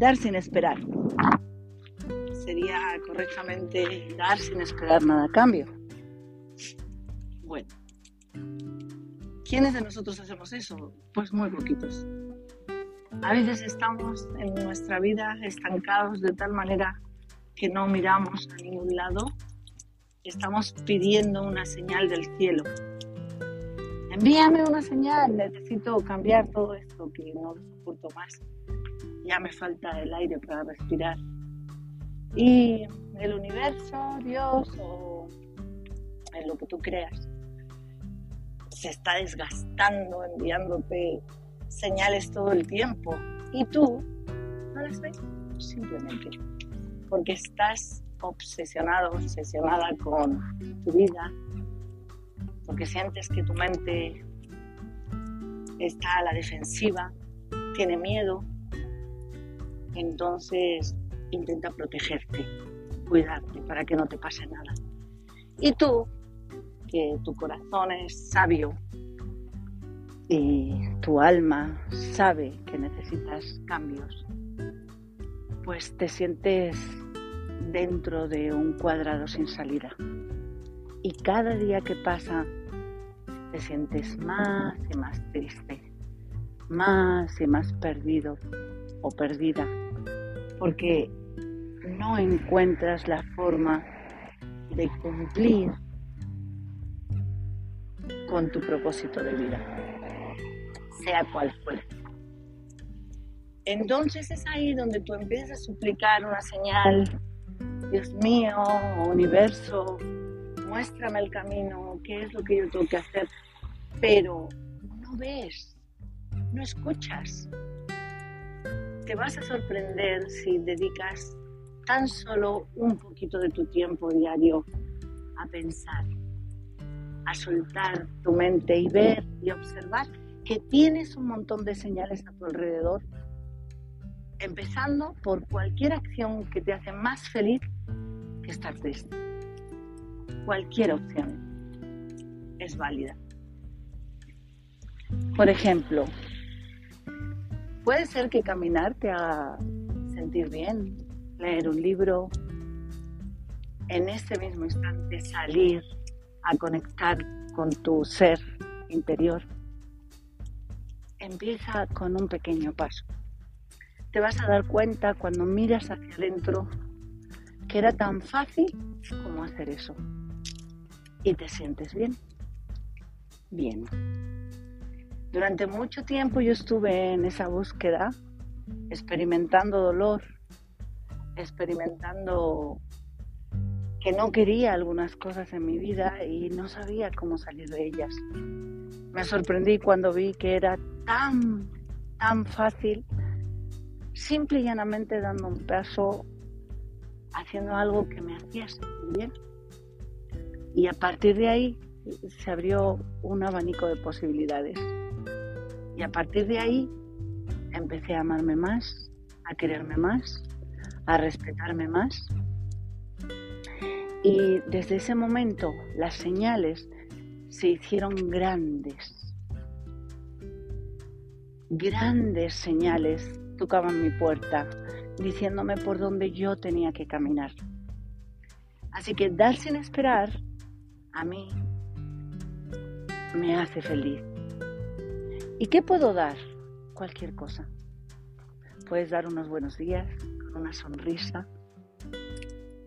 dar sin esperar. Sería correctamente dar sin esperar nada a cambio. Bueno, ¿quiénes de nosotros hacemos eso? Pues muy poquitos. A veces estamos en nuestra vida estancados de tal manera que no miramos a ningún lado. Estamos pidiendo una señal del cielo. Envíame una señal, necesito cambiar todo esto que no lo soporto más. Ya me falta el aire para respirar. Y el universo, Dios o en lo que tú creas, se está desgastando enviándote señales todo el tiempo y tú no las ves simplemente porque estás obsesionado, obsesionada con tu vida, porque sientes que tu mente está a la defensiva, tiene miedo, entonces intenta protegerte, cuidarte para que no te pase nada. Y tú, que tu corazón es sabio y tu alma sabe que necesitas cambios, pues te sientes dentro de un cuadrado sin salida. Y cada día que pasa te sientes más y más triste, más y más perdido o perdida, porque no encuentras la forma de cumplir con tu propósito de vida, sea cual fuere. Entonces es ahí donde tú empiezas a suplicar una señal, Dios mío, universo, muéstrame el camino, qué es lo que yo tengo que hacer, pero no ves, no escuchas. Te vas a sorprender si dedicas tan solo un poquito de tu tiempo diario a pensar, a soltar tu mente y ver y observar que tienes un montón de señales a tu alrededor empezando por cualquier acción que te hace más feliz que estar triste. Cualquier opción es válida. Por ejemplo, puede ser que caminar te haga sentir bien, leer un libro, en este mismo instante salir a conectar con tu ser interior. Empieza con un pequeño paso te vas a dar cuenta cuando miras hacia adentro que era tan fácil como hacer eso. Y te sientes bien. Bien. Durante mucho tiempo yo estuve en esa búsqueda, experimentando dolor, experimentando que no quería algunas cosas en mi vida y no sabía cómo salir de ellas. Me sorprendí cuando vi que era tan, tan fácil simple y llanamente dando un paso, haciendo algo que me hacía sentir bien. Y a partir de ahí se abrió un abanico de posibilidades. Y a partir de ahí empecé a amarme más, a quererme más, a respetarme más. Y desde ese momento las señales se hicieron grandes, grandes señales tocaban mi puerta, diciéndome por dónde yo tenía que caminar. Así que dar sin esperar a mí me hace feliz. ¿Y qué puedo dar? Cualquier cosa. Puedes dar unos buenos días, con una sonrisa,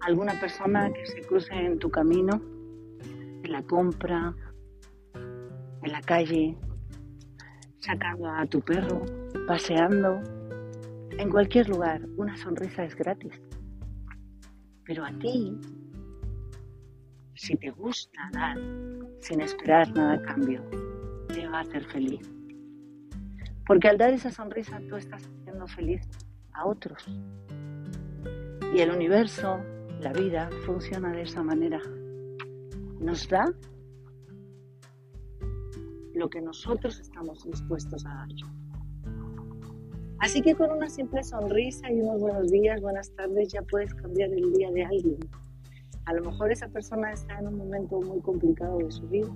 alguna persona que se cruce en tu camino, en la compra, en la calle, sacando a tu perro, paseando, en cualquier lugar, una sonrisa es gratis. Pero a ti, si te gusta dar sin esperar nada a cambio, te va a hacer feliz. Porque al dar esa sonrisa tú estás haciendo feliz a otros. Y el universo, la vida, funciona de esa manera. Nos da lo que nosotros estamos dispuestos a dar. Así que con una simple sonrisa y unos buenos días, buenas tardes, ya puedes cambiar el día de alguien. A lo mejor esa persona está en un momento muy complicado de su vida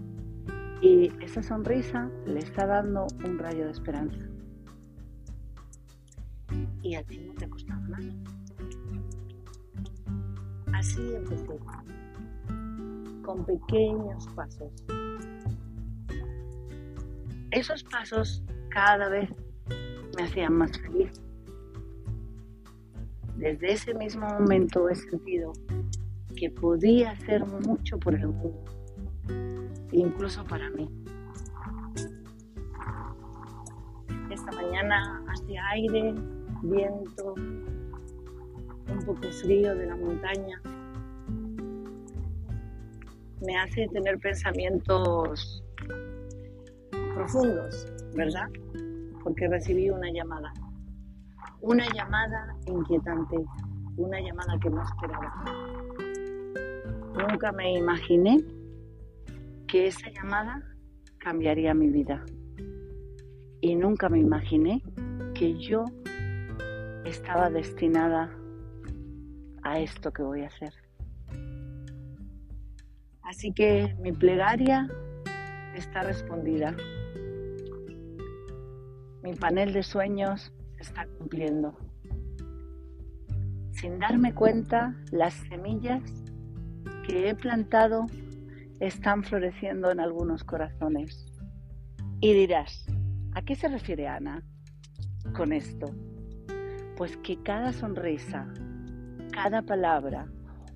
y esa sonrisa le está dando un rayo de esperanza. y a ti no te ha costado nada. Así empecé, con pequeños pasos. Esos pasos cada vez me hacían más feliz. Desde ese mismo momento he sentido que podía hacer mucho por el mundo, incluso para mí. Esta mañana hacía aire, viento, un poco frío de la montaña. Me hace tener pensamientos profundos, ¿verdad? Porque recibí una llamada. Una llamada inquietante, una llamada que no esperaba. Nunca me imaginé que esa llamada cambiaría mi vida. Y nunca me imaginé que yo estaba destinada a esto que voy a hacer. Así que mi plegaria está respondida. Mi panel de sueños se está cumpliendo. Sin darme cuenta, las semillas que he plantado están floreciendo en algunos corazones. Y dirás, ¿a qué se refiere Ana con esto? Pues que cada sonrisa, cada palabra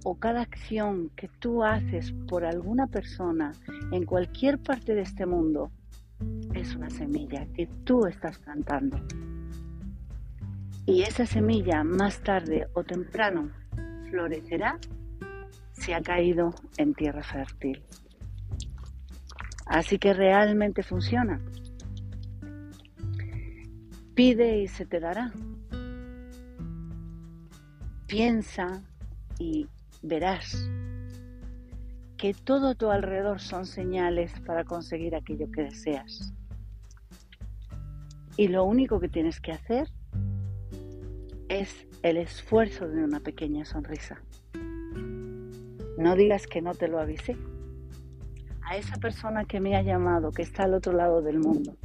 o cada acción que tú haces por alguna persona en cualquier parte de este mundo es una semilla que tú estás plantando. Y esa semilla más tarde o temprano florecerá si ha caído en tierra fértil. Así que realmente funciona. Pide y se te dará piensa y verás que todo a tu alrededor son señales para conseguir aquello que deseas. Y lo único que tienes que hacer es el esfuerzo de una pequeña sonrisa. No digas que no te lo avisé. A esa persona que me ha llamado, que está al otro lado del mundo,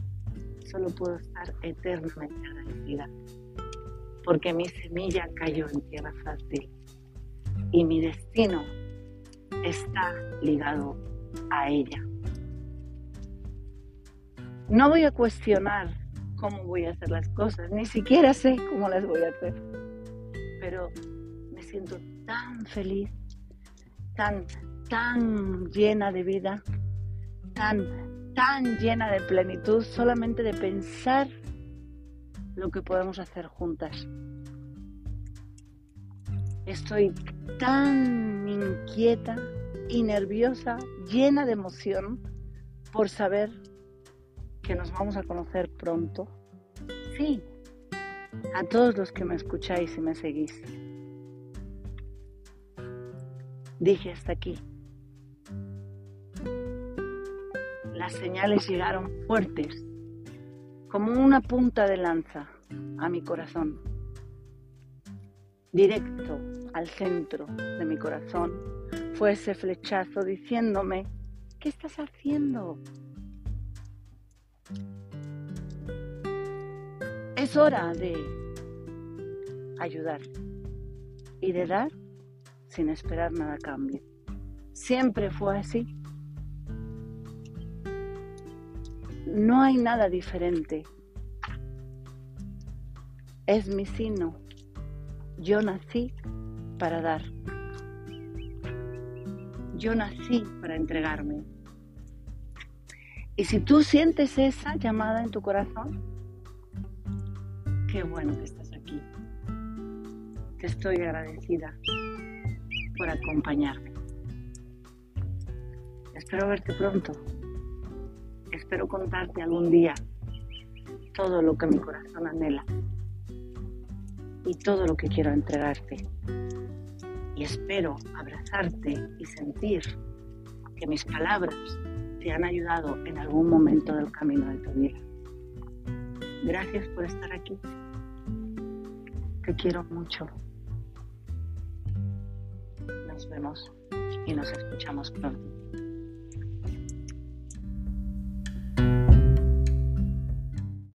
solo puedo estar eternamente agradecida porque mi semilla cayó en tierra fértil y mi destino está ligado a ella. No voy a cuestionar cómo voy a hacer las cosas, ni siquiera sé cómo las voy a hacer, pero me siento tan feliz, tan, tan llena de vida, tan, tan llena de plenitud solamente de pensar lo que podemos hacer juntas. Estoy tan inquieta y nerviosa, llena de emoción por saber que nos vamos a conocer pronto. Sí, a todos los que me escucháis y me seguís. Dije hasta aquí. Las señales llegaron fuertes como una punta de lanza a mi corazón, directo al centro de mi corazón, fue ese flechazo diciéndome, ¿qué estás haciendo? Es hora de ayudar y de dar sin esperar nada a cambio. Siempre fue así. No hay nada diferente. Es mi sino. Yo nací para dar. Yo nací para entregarme. Y si tú sientes esa llamada en tu corazón, qué bueno que estás aquí. Te estoy agradecida por acompañarme. Espero verte pronto. Espero contarte algún día todo lo que mi corazón anhela y todo lo que quiero entregarte. Y espero abrazarte y sentir que mis palabras te han ayudado en algún momento del camino de tu vida. Gracias por estar aquí. Te quiero mucho. Nos vemos y nos escuchamos pronto.